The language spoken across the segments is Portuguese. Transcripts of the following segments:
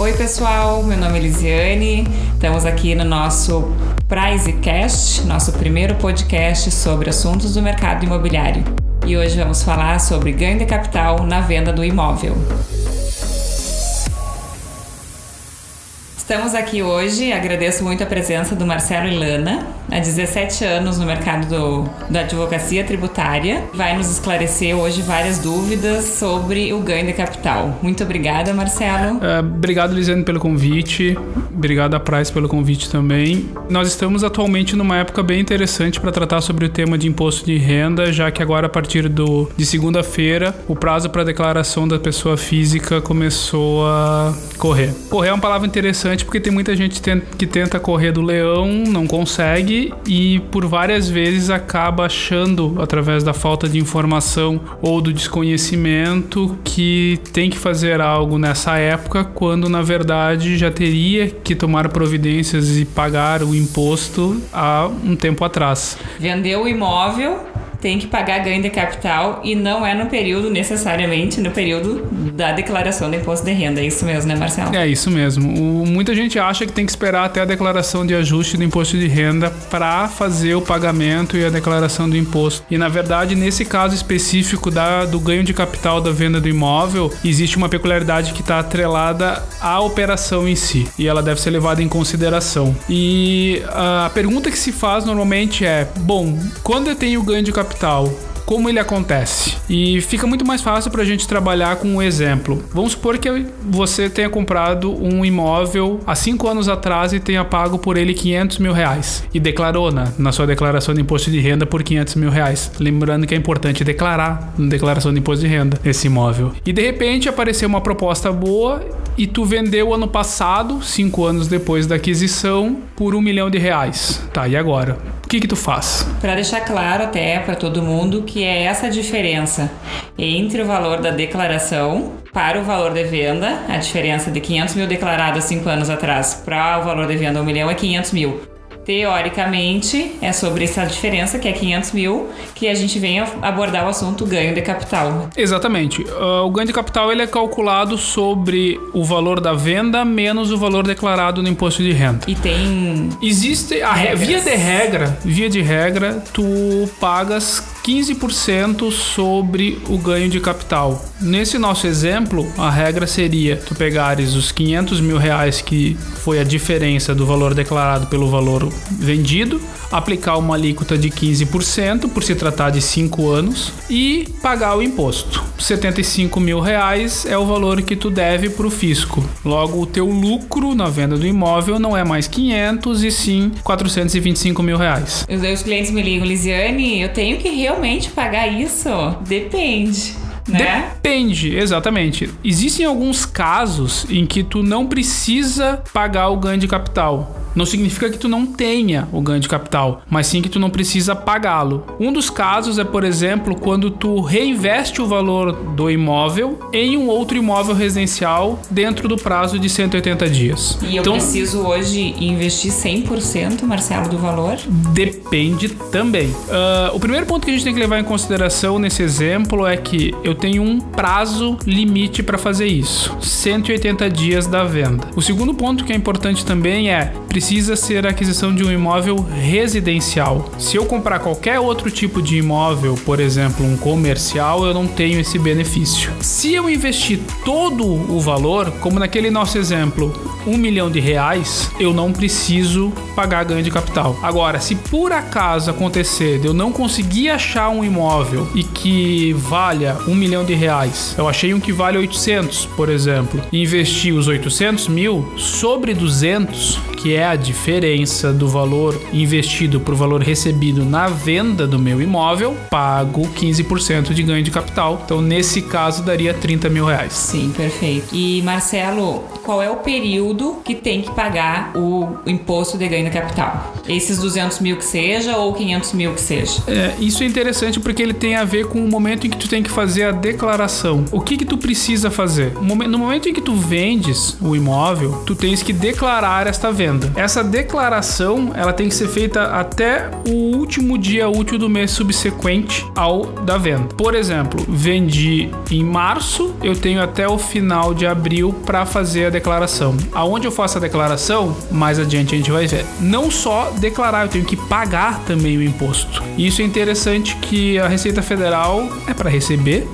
Oi, pessoal, meu nome é Lisiane. Estamos aqui no nosso Pricecast, nosso primeiro podcast sobre assuntos do mercado imobiliário. E hoje vamos falar sobre ganho de capital na venda do imóvel. Estamos aqui hoje, agradeço muito a presença do Marcelo Ilana, há 17 anos no mercado do, da advocacia tributária. Vai nos esclarecer hoje várias dúvidas sobre o ganho de capital. Muito obrigada, Marcelo. Uh, obrigado, Lisiane, pelo convite. Obrigado a Price pelo convite também. Nós estamos atualmente numa época bem interessante para tratar sobre o tema de imposto de renda, já que agora, a partir do, de segunda-feira, o prazo para declaração da pessoa física começou a correr. Correr é uma palavra interessante porque tem muita gente que tenta correr do leão, não consegue e por várias vezes acaba achando, através da falta de informação ou do desconhecimento, que tem que fazer algo nessa época, quando na verdade já teria que tomar providências e pagar o imposto há um tempo atrás. Vendeu o imóvel tem que pagar ganho de capital e não é no período necessariamente no período da declaração do imposto de renda. É isso mesmo, né, Marcelo? É isso mesmo. O, muita gente acha que tem que esperar até a declaração de ajuste do imposto de renda para fazer o pagamento e a declaração do imposto. E na verdade, nesse caso específico da, do ganho de capital da venda do imóvel, existe uma peculiaridade que está atrelada à operação em si e ela deve ser levada em consideração. E a pergunta que se faz normalmente é: bom, quando eu tenho ganho de capital capital como ele acontece. E fica muito mais fácil para a gente trabalhar com um exemplo. Vamos supor que você tenha comprado um imóvel há cinco anos atrás e tenha pago por ele 500 mil reais e declarou na, na sua declaração de imposto de renda por 500 mil reais. Lembrando que é importante declarar na declaração de imposto de renda esse imóvel. E de repente apareceu uma proposta boa e tu vendeu ano passado, cinco anos depois da aquisição, por um milhão de reais. Tá, e agora? O que que tu faz? Para deixar claro até para todo mundo que é essa diferença entre o valor da declaração para o valor de venda, a diferença de 500 mil declarado cinco anos atrás para o valor de venda um milhão é 500 mil teoricamente, é sobre essa diferença, que é 500 mil, que a gente vem abordar o assunto ganho de capital. Exatamente. Uh, o ganho de capital ele é calculado sobre o valor da venda menos o valor declarado no imposto de renda. E tem. Existe. A via de regra, via de regra, tu pagas 15% sobre o ganho de capital. Nesse nosso exemplo, a regra seria tu pegares os 500 mil reais que foi a diferença do valor declarado pelo valor vendido, aplicar uma alíquota de 15% por se tratar de 5 anos e pagar o imposto. 75 mil reais é o valor que tu deve para o fisco. Logo, o teu lucro na venda do imóvel não é mais 500 e sim 425 mil reais. Os clientes me ligam, Lisiane, eu tenho que realmente pagar isso? Depende. Né? Depende, exatamente. Existem alguns casos em que tu não precisa pagar o ganho de capital não significa que tu não tenha o ganho de capital, mas sim que tu não precisa pagá-lo. Um dos casos é, por exemplo, quando tu reinveste o valor do imóvel em um outro imóvel residencial dentro do prazo de 180 dias. E eu então, preciso hoje investir 100%, Marcelo, do valor? Depende também. Uh, o primeiro ponto que a gente tem que levar em consideração nesse exemplo é que eu tenho um prazo limite para fazer isso, 180 dias da venda. O segundo ponto que é importante também é precisa ser a aquisição de um imóvel residencial. Se eu comprar qualquer outro tipo de imóvel, por exemplo, um comercial, eu não tenho esse benefício. Se eu investir todo o valor, como naquele nosso exemplo, um milhão de reais, eu não preciso pagar ganho de capital. Agora, se por acaso acontecer de eu não conseguir achar um imóvel e que valha um milhão de reais, eu achei um que vale 800, por exemplo, e investi os 800 mil sobre 200, que é a diferença do valor investido para o valor recebido na venda do meu imóvel, pago 15% de ganho de capital. Então, nesse caso, daria 30 mil reais. Sim, perfeito. E Marcelo, qual é o período que tem que pagar o imposto de ganho de capital? Esses 200 mil que seja ou 500 mil que seja? É, isso é interessante porque ele tem a ver com o momento em que tu tem que fazer a declaração. O que que tu precisa fazer? No momento em que tu vendes o imóvel, tu tens que declarar esta venda. Essa declaração, ela tem que ser feita até o último dia útil do mês subsequente ao da venda. Por exemplo, vendi em março, eu tenho até o final de abril para fazer a declaração. Aonde eu faço a declaração, mais adiante a gente vai ver. Não só declarar, eu tenho que pagar também o imposto. Isso é interessante que a Receita Federal é para receber,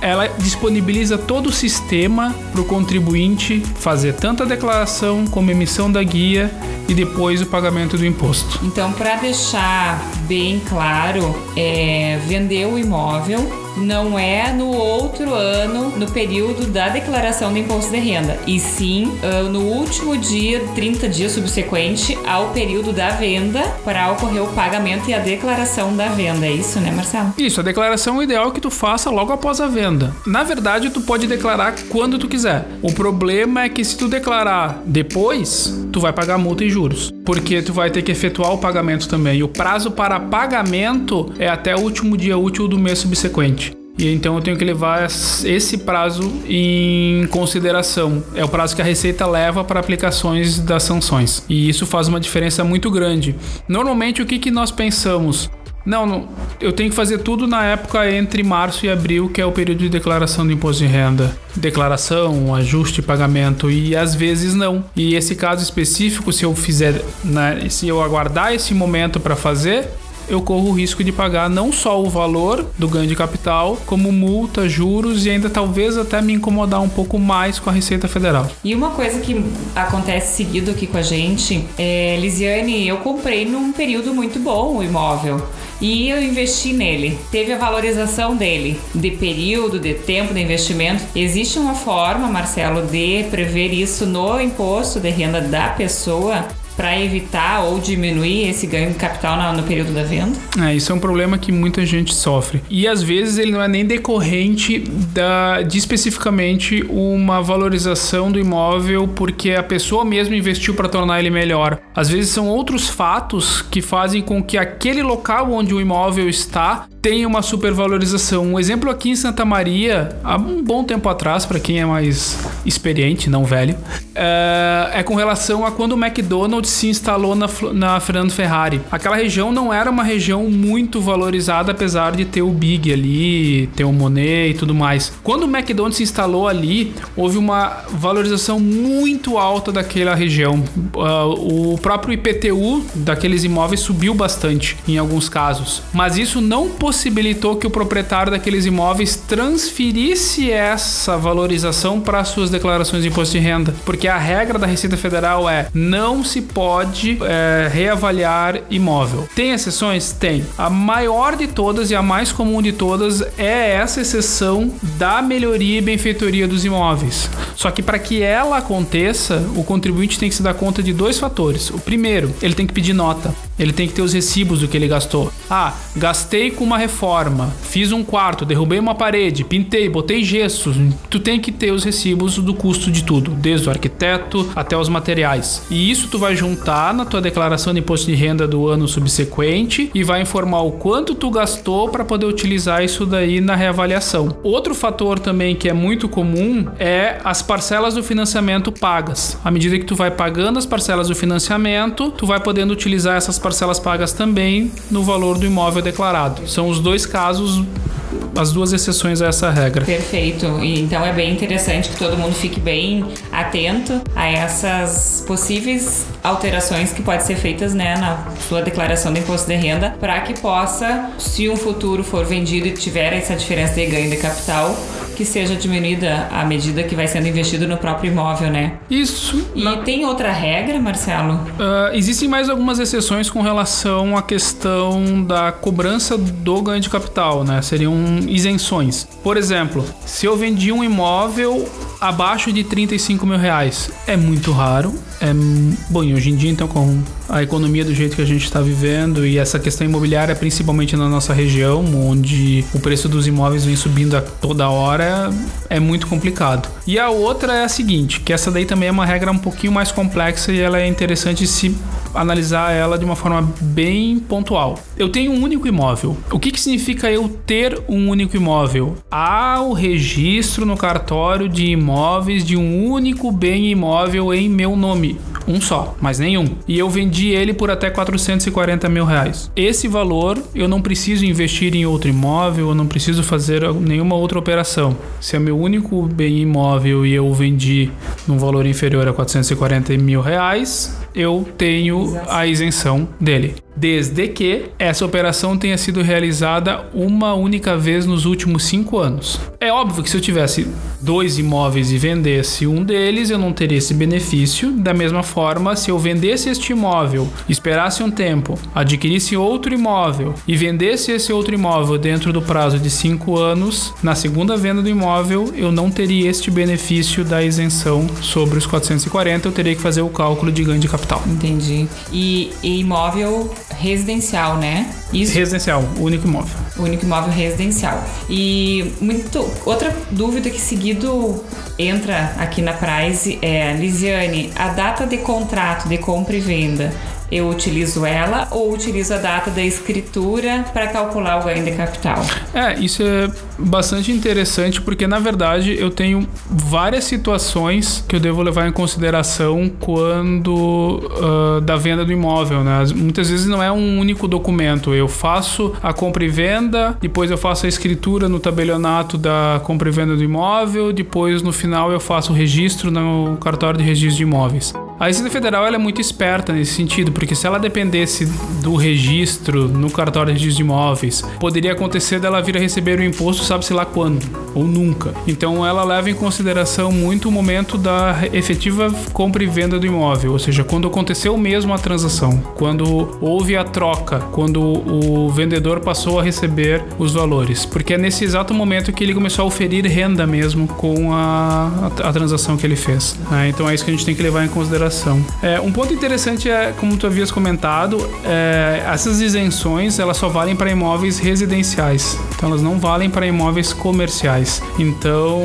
ela disponibiliza todo o sistema para o contribuinte fazer tanto a declaração como a emissão da guia e depois o pagamento do imposto. Então, para deixar bem claro, é, vender o imóvel não é no outro ano, no período da declaração do imposto de renda, e sim uh, no último dia, 30 dias subsequente ao período da venda, para ocorrer o pagamento e a declaração da venda. É isso, né, Marcelo? Isso, a declaração ideal é que tu faça logo após a venda. Na verdade, tu pode declarar quando tu quiser. O problema é que se tu declarar depois, tu vai pagar multa e juros, porque tu vai ter que efetuar o pagamento também. E o prazo para pagamento é até o último dia útil do mês subsequente. E então eu tenho que levar esse prazo em consideração. É o prazo que a Receita leva para aplicações das sanções. E isso faz uma diferença muito grande. Normalmente, o que, que nós pensamos? Não, eu tenho que fazer tudo na época entre março e abril, que é o período de declaração do imposto de renda. Declaração, ajuste, pagamento, e às vezes não. E esse caso específico, se eu fizer, né, se eu aguardar esse momento para fazer, eu corro o risco de pagar não só o valor do ganho de capital, como multa, juros e ainda talvez até me incomodar um pouco mais com a Receita Federal. E uma coisa que acontece seguido aqui com a gente é, Lisiane, eu comprei num período muito bom o imóvel e eu investi nele. Teve a valorização dele, de período, de tempo de investimento. Existe uma forma, Marcelo, de prever isso no imposto de renda da pessoa para evitar ou diminuir esse ganho de capital no, período da venda? É, isso é um problema que muita gente sofre. E às vezes ele não é nem decorrente da, de especificamente uma valorização do imóvel porque a pessoa mesmo investiu para tornar ele melhor. Às vezes são outros fatos que fazem com que aquele local onde o imóvel está tenha uma supervalorização. Um exemplo aqui em Santa Maria, há um bom tempo atrás, para quem é mais experiente, não velho, é, é com relação a quando o McDonald's se instalou na, na Fernando Ferrari. Aquela região não era uma região muito valorizada, apesar de ter o Big ali, ter o Monet e tudo mais. Quando o McDonald's se instalou ali, houve uma valorização muito alta daquela região. Uh, o próprio IPTU daqueles imóveis subiu bastante em alguns casos, mas isso não que o proprietário daqueles imóveis transferisse essa valorização para suas declarações de imposto de renda, porque a regra da Receita Federal é não se pode pode é, reavaliar imóvel. Tem exceções? Tem. A maior de todas e a mais comum de todas é essa exceção da melhoria e benfeitoria dos imóveis. Só que para que ela aconteça, o contribuinte tem que se dar conta de dois fatores. O primeiro, ele tem que pedir nota. Ele tem que ter os recibos do que ele gastou. Ah, gastei com uma reforma, fiz um quarto, derrubei uma parede, pintei, botei gesso. Tu tem que ter os recibos do custo de tudo, desde o arquiteto até os materiais. E isso tu vai juntar na tua declaração de imposto de renda do ano subsequente e vai informar o quanto tu gastou para poder utilizar isso daí na reavaliação. Outro fator também que é muito comum é as parcelas do financiamento pagas. À medida que tu vai pagando as parcelas do financiamento, tu vai podendo utilizar essas parcelas pagas também no valor do imóvel declarado. São os dois casos as duas exceções a essa regra. Perfeito. Então é bem interessante que todo mundo fique bem atento a essas possíveis alterações que podem ser feitas né, na sua declaração de imposto de renda para que possa, se um futuro for vendido e tiver essa diferença de ganho de capital, que seja diminuída à medida que vai sendo investido no próprio imóvel, né? Isso. E na... tem outra regra, Marcelo? Uh, existem mais algumas exceções com relação à questão da cobrança do ganho de capital, né? Seriam isenções. Por exemplo, se eu vendi um imóvel abaixo de 35 mil reais, é muito raro. É, bom, hoje em dia, então, com a economia do jeito que a gente está vivendo e essa questão imobiliária, principalmente na nossa região, onde o preço dos imóveis vem subindo a toda hora, é muito complicado. E a outra é a seguinte, que essa daí também é uma regra um pouquinho mais complexa e ela é interessante se analisar ela de uma forma bem pontual. Eu tenho um único imóvel. O que, que significa eu ter um único imóvel? Há o registro no cartório de imóveis de um único bem imóvel em meu nome. Um só, mas nenhum. E eu vendi vendi ele por até 440 mil reais. Esse valor eu não preciso investir em outro imóvel, eu não preciso fazer nenhuma outra operação. Se é meu único bem imóvel e eu vendi num valor inferior a 440 mil reais, eu tenho a isenção dele desde que essa operação tenha sido realizada uma única vez nos últimos cinco anos. É óbvio que se eu tivesse dois imóveis e vendesse um deles, eu não teria esse benefício. Da mesma forma, se eu vendesse este imóvel, esperasse um tempo, adquirisse outro imóvel e vendesse esse outro imóvel dentro do prazo de cinco anos, na segunda venda do imóvel, eu não teria este benefício da isenção sobre os 440, eu teria que fazer o cálculo de ganho de capital. Entendi. E, e imóvel residencial, né? Isso. Residencial, único imóvel. Único imóvel residencial. E muito outra dúvida que seguido entra aqui na Price é, Lisiane, a data de contrato de compra e venda eu utilizo ela ou utilizo a data da escritura para calcular o ganho de capital? É, isso é bastante interessante porque na verdade eu tenho várias situações que eu devo levar em consideração quando uh, da venda do imóvel, né? Muitas vezes não é um único documento. Eu faço a compra e venda, depois eu faço a escritura no tabelionato da compra e venda do imóvel, depois no final eu faço o registro no cartório de registro de imóveis. A Receita Federal é muito esperta nesse sentido, porque se ela dependesse do registro no cartório de registro de imóveis, poderia acontecer dela vir a receber o imposto sabe-se lá quando, ou nunca. Então ela leva em consideração muito o momento da efetiva compra e venda do imóvel, ou seja, quando aconteceu mesmo a transação, quando houve a troca, quando o vendedor passou a receber os valores, porque é nesse exato momento que ele começou a oferir renda mesmo com a, a, a transação que ele fez. Né? Então é isso que a gente tem que levar em consideração É, um ponto interessante é, como tu havias comentado, é, essas isenções elas só valem para imóveis residenciais. Então elas não valem para imóveis comerciais. Então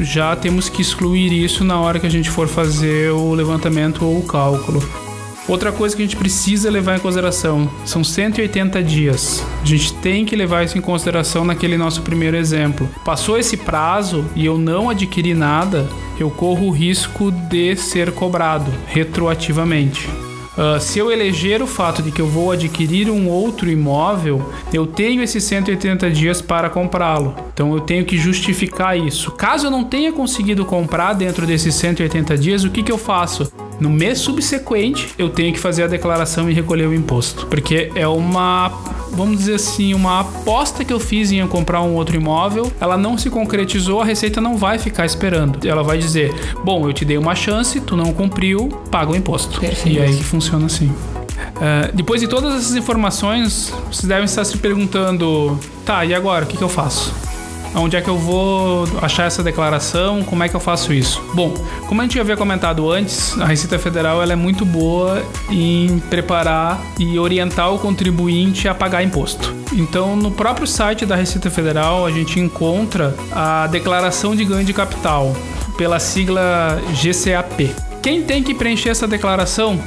já temos que excluir isso na hora que a gente for fazer o levantamento ou o cálculo. Outra coisa que a gente precisa levar em consideração são 180 dias. A gente tem que levar isso em consideração naquele nosso primeiro exemplo. Passou esse prazo e eu não adquiri nada, eu corro o risco de ser cobrado retroativamente. Uh, se eu eleger o fato de que eu vou adquirir um outro imóvel, eu tenho esses 180 dias para comprá-lo. Então eu tenho que justificar isso. Caso eu não tenha conseguido comprar dentro desses 180 dias, o que, que eu faço? No mês subsequente, eu tenho que fazer a declaração e recolher o imposto. Porque é uma, vamos dizer assim, uma aposta que eu fiz em comprar um outro imóvel, ela não se concretizou, a Receita não vai ficar esperando. Ela vai dizer: Bom, eu te dei uma chance, tu não cumpriu, paga o imposto. Perfeito. E é aí que funciona assim. Uh, depois de todas essas informações, vocês devem estar se perguntando: tá, e agora? O que, que eu faço? Onde é que eu vou achar essa declaração? Como é que eu faço isso? Bom, como a gente já havia comentado antes, a Receita Federal ela é muito boa em preparar e orientar o contribuinte a pagar imposto. Então, no próprio site da Receita Federal, a gente encontra a declaração de ganho de capital, pela sigla GCAP. Quem tem que preencher essa declaração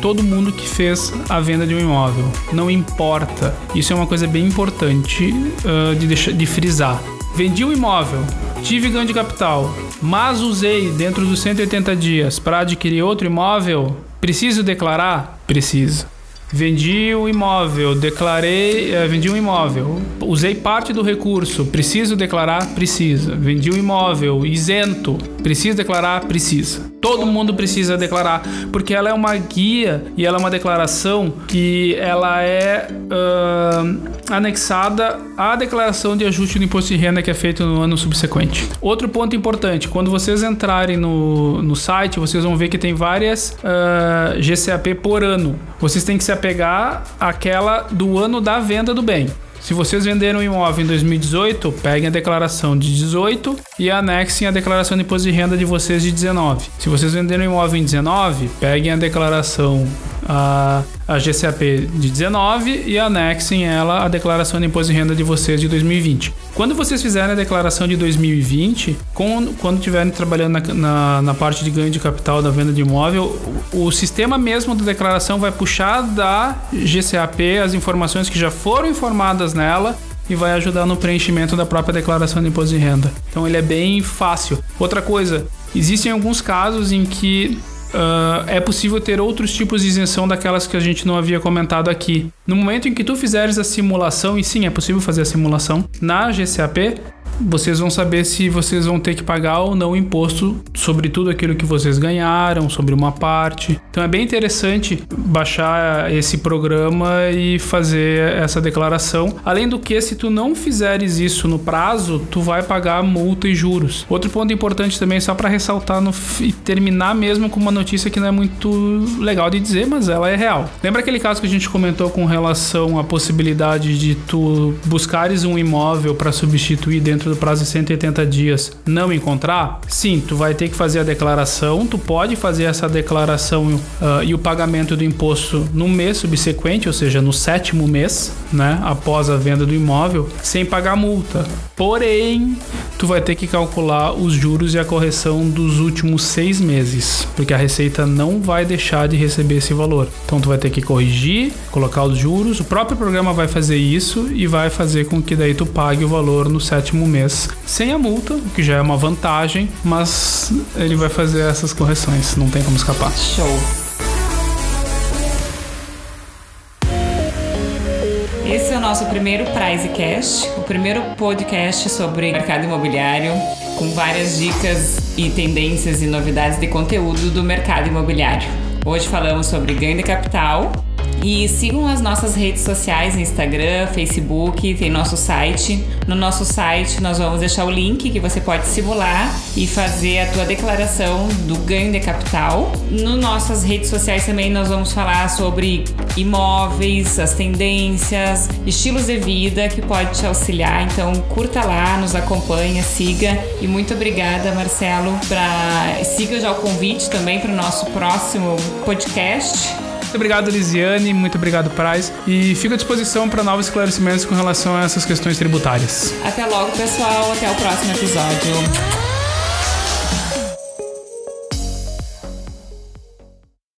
todo mundo que fez a venda de um imóvel. Não importa. Isso é uma coisa bem importante uh, de, deixar, de frisar. Vendi um imóvel, tive ganho de capital, mas usei dentro dos 180 dias para adquirir outro imóvel, preciso declarar? Preciso. Vendi o imóvel, declarei, eh, vendi um imóvel, usei parte do recurso, preciso declarar? Precisa. Vendi o um imóvel isento, preciso declarar? Precisa. Todo mundo precisa declarar, porque ela é uma guia e ela é uma declaração que ela é anexada à declaração de ajuste do imposto de renda que é feito no ano subsequente. Outro ponto importante, quando vocês entrarem no, no site, vocês vão ver que tem várias uh, GCAP por ano. Vocês têm que se apegar àquela do ano da venda do bem. Se vocês venderam um imóvel em 2018, peguem a declaração de 18 e anexem a declaração de imposto de renda de vocês de 19. Se vocês venderam um imóvel em 19, peguem a declaração a, a GCAP de 19 e anexem ela a declaração de imposto de renda de vocês de 2020. Quando vocês fizerem a declaração de 2020, com, quando estiverem trabalhando na, na, na, parte de ganho de capital da venda de imóvel, o, o sistema mesmo da declaração vai puxar da GCAP as informações que já foram informadas nela e vai ajudar no preenchimento da própria declaração de imposto de renda. Então ele é bem fácil. Outra coisa, existem alguns casos em que uh, é possível ter outros tipos de isenção daquelas que a gente não havia comentado aqui. No momento em que tu fizeres a simulação, e sim, é possível fazer a simulação, na GCAP, vocês vão saber se vocês vão ter que pagar ou não imposto sobre tudo aquilo que vocês ganharam, sobre uma parte. Então é bem interessante baixar esse programa e fazer essa declaração. Além do que, se tu não fizeres isso no prazo, tu vai pagar multa e juros. Outro ponto importante também, só para ressaltar no, e terminar mesmo com uma notícia que não é muito legal de dizer, mas ela é real. Lembra aquele caso que a gente comentou com relação à possibilidade de tu buscares um imóvel para substituir dentro dentro do prazo de 180 dias não encontrar, sim, tu vai ter que fazer a declaração, tu pode fazer essa declaração uh, e o pagamento do imposto no mês subsequente, ou seja, no sétimo mês, né, após a venda do imóvel, sem pagar multa. Porém, tu vai ter que calcular os juros e a correção dos últimos seis meses, porque a Receita não vai deixar de receber esse valor. Então, tu vai ter que corrigir, colocar os juros, o próprio programa vai fazer isso e vai fazer com que daí tu pague o valor no sétimo mês sem a multa, o que já é uma vantagem, mas ele vai fazer essas correções, não tem como escapar. Show. Nosso primeiro Prizecast, o primeiro podcast sobre mercado imobiliário, com várias dicas e tendências e novidades de conteúdo do mercado imobiliário. Hoje falamos sobre ganho de capital, e sigam as nossas redes sociais, Instagram, Facebook, tem nosso site. No nosso site nós vamos deixar o link que você pode simular e fazer a tua declaração do ganho de capital. Nas nossas redes sociais também nós vamos falar sobre imóveis, as tendências, estilos de vida que pode te auxiliar. Então curta lá, nos acompanha, siga e muito obrigada, Marcelo, para siga já o convite também para o nosso próximo podcast. Muito obrigado, Lisiane. Muito obrigado, Praz. E fico à disposição para novos esclarecimentos com relação a essas questões tributárias. Até logo, pessoal. Até o próximo episódio.